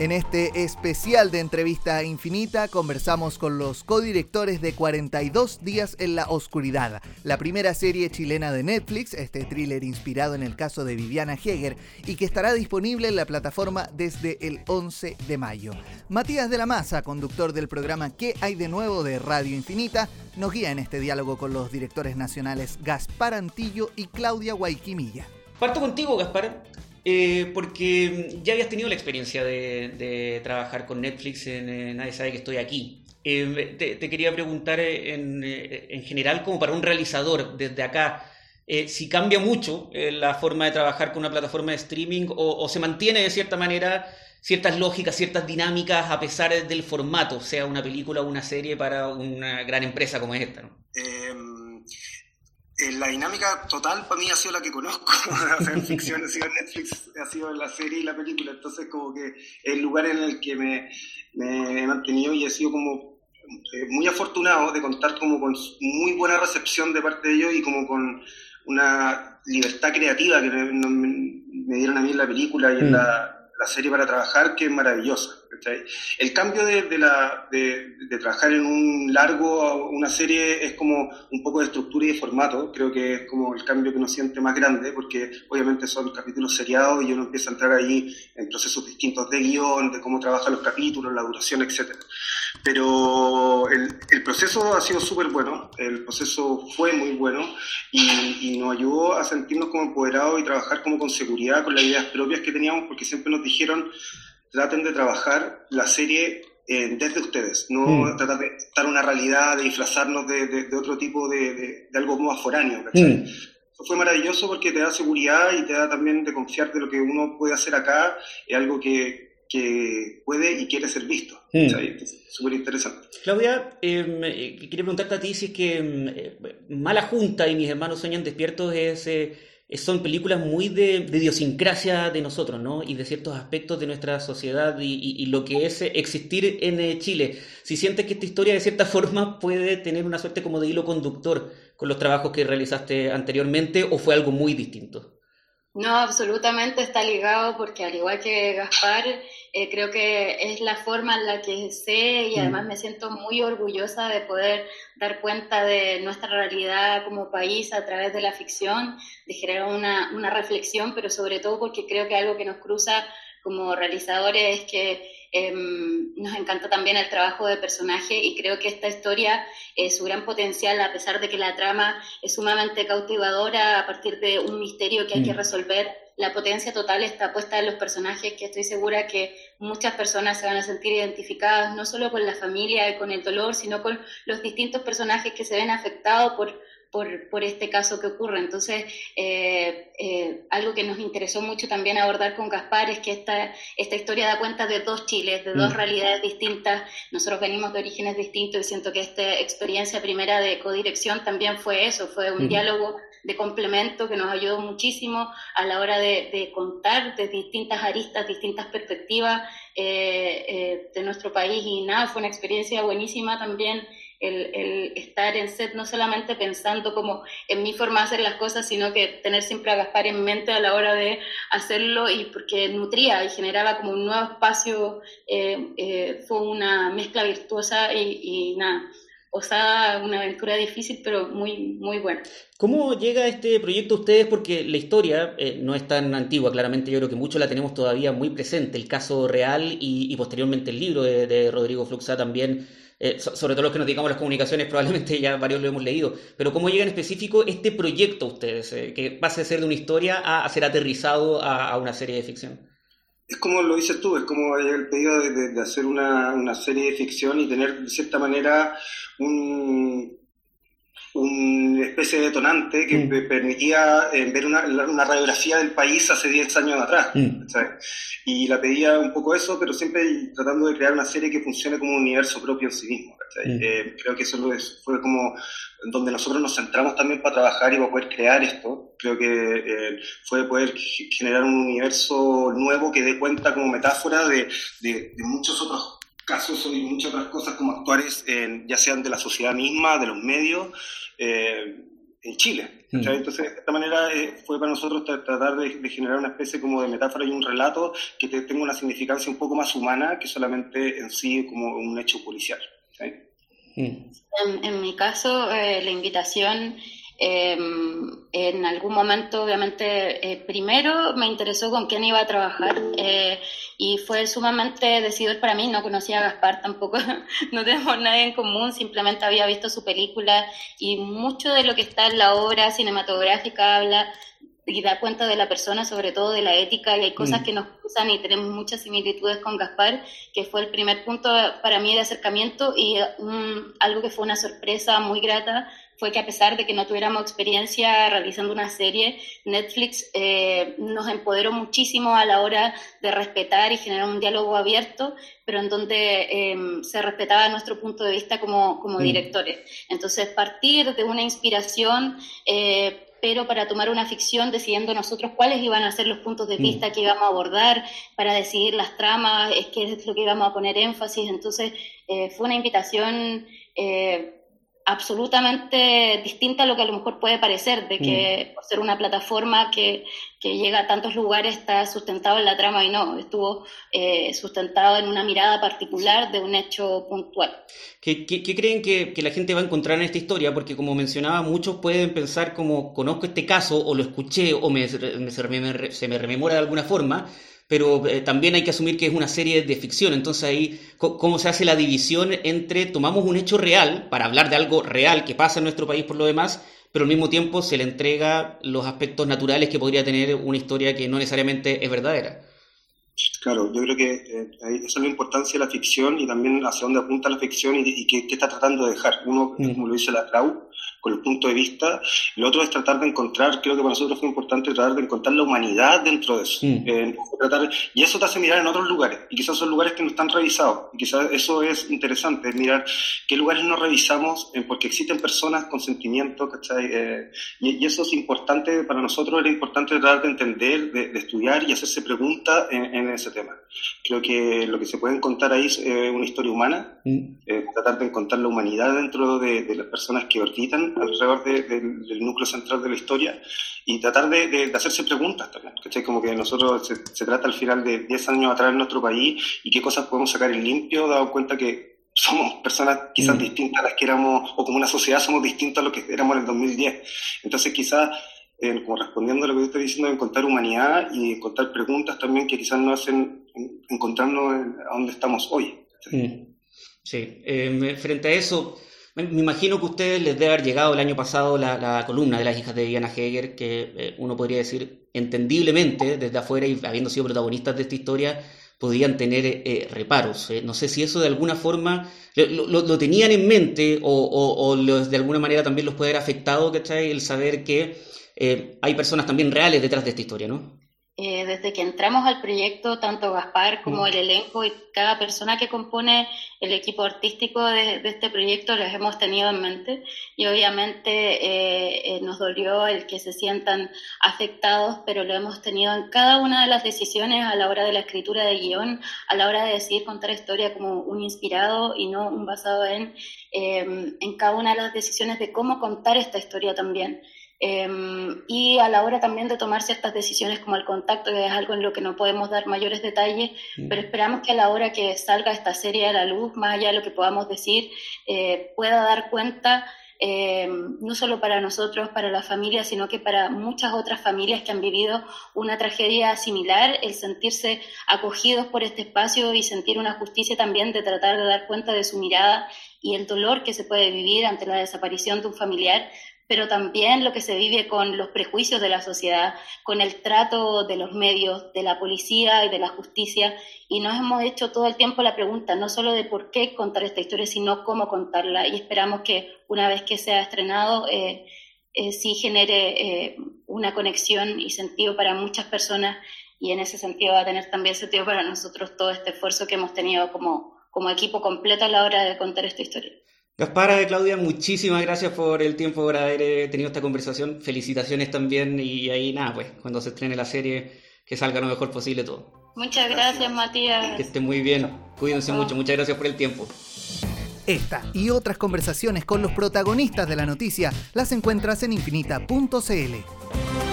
En este especial de entrevista infinita conversamos con los codirectores de 42 días en la oscuridad, la primera serie chilena de Netflix, este thriller inspirado en el caso de Viviana Heger y que estará disponible en la plataforma desde el 11 de mayo. Matías de la Maza, conductor del programa ¿Qué hay de nuevo de Radio Infinita? nos guía en este diálogo con los directores nacionales Gaspar Antillo y Claudia Guayquimilla. Parto contigo, Gaspar. Eh, porque ya habías tenido la experiencia de, trabajar con Netflix en eh, Nadie sabe que estoy aquí. Eh, te, quería preguntar en, general, como para un realizador desde acá, si cambia mucho la forma de trabajar con una plataforma de streaming o, se mantiene de cierta manera ciertas lógicas, ciertas dinámicas a pesar del formato, sea una película o una serie para una gran empresa como esta. ¿no? Eh, la dinámica total para mí ha sido la que conozco. en ficción ha sido Netflix, ha sido la serie y la película. Entonces, como que el lugar en el que me, he mantenido y he sido como eh, muy afortunado de contar como con muy buena recepción de parte de ellos y como con una libertad creativa que me, dieron a mí en la película y en mm. la la serie para trabajar que es maravillosa. El cambio de, la, de, trabajar en un largo una serie es como un poco de estructura y de formato, creo que es como el cambio que uno siente más grande, porque obviamente son capítulos seriados y uno empieza a entrar ahí en procesos distintos de guion, de cómo trabajan los capítulos, la duración, etc. Pero el, el proceso ha sido súper bueno, el proceso fue muy bueno y, y nos ayudó a sentirnos como empoderados y trabajar como con seguridad, con las ideas propias que teníamos, porque siempre nos dijeron, traten de trabajar la serie eh, desde ustedes, no mm. tratar de dar una realidad, de disfrazarnos de, de, otro tipo de, de, algo más foráneo. Mm. Eso fue maravilloso porque te da seguridad y te da también de confiar de lo que uno puede hacer acá, es algo que, que puede y quiere ser visto. Mm. Súper interesante. Claudia, em, eh, quería preguntarte a ti si es que em, eh, Mala Junta y mis hermanos sueñan despiertos es son películas muy de, idiosincrasia de nosotros, ¿no? Y de ciertos aspectos de nuestra sociedad y, lo que es existir en eh, Chile. Si sientes que esta historia de cierta forma puede tener una suerte como de hilo conductor con los trabajos que realizaste anteriormente o fue algo muy distinto. No, absolutamente está ligado porque al igual que Gaspar, eh, creo que es la forma en la que sé y mm. además me siento muy orgullosa de poder dar cuenta de nuestra realidad como país a través de la ficción, de generar una, una reflexión, pero sobre todo porque creo que algo que nos cruza como realizadores es que Em, nos encanta también el trabajo de personaje y creo que esta historia, eh, su gran potencial, a pesar de que la trama es sumamente cautivadora a partir de un misterio que hay que mm. resolver, la potencia total está puesta en los personajes que estoy segura que muchas personas se van a sentir identificadas, no solo con la familia y con el dolor, sino con los distintos personajes que se ven afectados por por, por, este caso que ocurre. Entonces, eh, eh, algo que nos interesó mucho también abordar con Gaspar es que esta, esta historia da cuenta de dos Chiles, de dos mm. realidades distintas. Nosotros venimos de orígenes distintos y siento que esta experiencia primera de codirección también fue eso, fue un diálogo de complemento que nos ayudó muchísimo a la hora de, de contar de distintas aristas, distintas perspectivas eh, de nuestro país y nada, fue una experiencia buenísima también el, estar en set, no solamente pensando como en mi forma de hacer las cosas, sino que tener siempre a Gaspar en mente a la hora de hacerlo y porque nutría y generaba como un nuevo espacio, eh, eh, fue una mezcla virtuosa y, y nada osada, una aventura difícil, pero muy, muy buena. ¿Cómo llega este proyecto a ustedes? Porque la historia eh, no es tan antigua, claramente yo creo que mucho la tenemos todavía muy presente, el caso real y, posteriormente el libro de, de Rodrigo Fluxá también eh, sobre todo los que nos dedicamos a las comunicaciones, probablemente ya varios lo hemos leído, pero ¿cómo llega en específico este proyecto a ustedes, eh, que pase a ser de una historia a, ser aterrizado a, una serie de ficción? Es como lo dices tú, es como el pedido de, hacer una, una, serie de ficción y tener de cierta manera un, especie de detonante que mm. permitía eh, ver una, una, radiografía del país hace 10 años atrás. Mm. Y la pedía un poco eso, pero siempre tratando de crear una serie que funcione como un universo propio en sí mismo. Mm. Eh, creo que eso fue como donde nosotros nos centramos también para trabajar y para poder crear esto. Creo que eh, fue poder generar un universo nuevo que dé cuenta como metáfora de, de, de muchos otros casos y muchas otras cosas como actuales, ya sean de la sociedad misma, de los medios, eh, en Chile. Mm. Entonces, de esta manera eh, fue para nosotros tratar de, generar una especie como de metáfora y un relato que tenga una significancia un poco más humana que solamente en sí como un hecho policial. Mm. En, mi caso, eh, la invitación Em, en algún momento, obviamente, eh, primero me interesó con quién iba a trabajar eh, y fue sumamente decidor para mí. No conocía a Gaspar tampoco, no tenemos nada en común, simplemente había visto su película y mucho de lo que está en la obra cinematográfica habla y da cuenta de la persona, sobre todo de la ética, y hay cosas mm. que nos cruzan y tenemos muchas similitudes con Gaspar, que fue el primer punto para mí de acercamiento y algo que fue una sorpresa muy grata fue que a pesar de que no tuviéramos experiencia realizando una serie, Netflix eh, nos empoderó muchísimo a la hora de respetar y generar un diálogo abierto, pero en donde em, se respetaba nuestro punto de vista como, como mm. directores. Entonces, partir de una inspiración... Eh, pero para tomar una ficción decidiendo nosotros cuáles iban a ser los puntos de mm. vista que íbamos a abordar, para decidir las tramas, es que es lo que íbamos a poner énfasis. Entonces, eh, fue una invitación eh, absolutamente distinta a lo que a lo mejor puede parecer, de que mm. por ser una plataforma que, que, llega a tantos lugares está sustentado en la trama y no, estuvo eh, sustentado en una mirada particular de un hecho puntual. ¿Qué, qué, creen que, que, la gente va a encontrar en esta historia? Porque como mencionaba, muchos pueden pensar como conozco este caso o lo escuché o me, me, se me rememora de alguna forma, pero eh, también hay que asumir que es una serie de ficción. Entonces ahí, ¿cómo se hace la división entre tomamos un hecho real para hablar de algo real que pasa en nuestro país por lo demás, pero al mismo tiempo se le entrega los aspectos naturales que podría tener una historia que no necesariamente es verdadera? Claro, yo creo que eh, esa es la importancia de la ficción y también hacia dónde apunta la ficción y, qué, está tratando de dejar. Uno, mm. como lo dice la Trau, con el punto de vista. Lo otro es tratar de encontrar, creo que para nosotros fue importante tratar de encontrar la humanidad dentro de eso. Mm. Eh, tratar, y eso te hace mirar en otros lugares, y quizás son lugares que no están revisados. Y quizás eso es interesante, mirar qué lugares no revisamos, eh, porque existen personas con sentimientos, ¿cachai? Eh, y, eso es importante para nosotros, era importante tratar de entender, de, estudiar y hacerse preguntas en, ese tema. Creo que lo que se puede encontrar ahí es una historia humana, mm. tratar de encontrar la humanidad dentro de, de las personas que alrededor del núcleo central de la historia y tratar de, hacerse preguntas también. ¿cachai? Como que nosotros se, trata al final de 10 años atrás en nuestro país y qué cosas podemos sacar en limpio, dado cuenta que somos personas quizás mm. distintas a las que éramos, o como una sociedad somos distintos a lo que éramos en el 2010. Entonces quizás, eh, como respondiendo a lo que usted está diciendo, encontrar humanidad y encontrar preguntas también que quizás nos hacen encontrarnos a donde estamos hoy. Mm. Sí, eh, frente a eso, me imagino que a ustedes les debe haber llegado el año pasado la, columna de las hijas de Diana Heger, que eh, uno podría decir entendiblemente desde afuera y habiendo sido protagonistas de esta historia, podían tener eh, reparos. Eh. no sé si eso de alguna forma lo, tenían en mente o, de alguna manera también los puede haber afectado, ¿cachai? El saber que hay personas también reales detrás de esta historia, ¿no? Eh, desde que entramos al proyecto, tanto Gaspar como el elenco y cada persona que compone el equipo artístico de, este proyecto los hemos tenido en mente y obviamente eh, eh, nos dolió el que se sientan afectados, pero lo hemos tenido en cada una de las decisiones a la hora de la escritura de guion, a la hora de decidir contar historia como un inspirado y no un basado en, en cada una de las decisiones de cómo contar esta historia también. Em, y a la hora también de tomar ciertas decisiones como el contacto, que es algo en lo que no podemos dar mayores detalles, pero esperamos que a la hora que salga esta serie a la luz, más allá de lo que podamos decir, eh, pueda dar cuenta em, no solo para nosotros, para la familia, sino que para muchas otras familias que han vivido una tragedia similar, el sentirse acogidos por este espacio y sentir una justicia también de tratar de dar cuenta de su mirada y el dolor que se puede vivir ante la desaparición de un familiar, pero también lo que se vive con los prejuicios de la sociedad, con el trato de los medios, de la policía y de la justicia. Y nos hemos hecho todo el tiempo la pregunta, no solo de por qué contar esta historia, sino cómo contarla. Y esperamos que una vez que sea estrenado, eh, eh, sí genere eh, una conexión y sentido para muchas personas. Y en ese sentido va a tener también sentido para nosotros todo este esfuerzo que hemos tenido como, como equipo completo a la hora de contar esta historia. Gaspara, Claudia, muchísimas gracias por el tiempo, por haber eh, tenido esta conversación. Felicitaciones también y ahí nada, pues cuando se estrene la serie, que salga lo mejor posible todo. Muchas gracias, Matías. Que esté muy bien. Cuídense mucho. Muchas gracias por el tiempo. Esta y otras conversaciones con los protagonistas de la noticia las encuentras en infinita.cl.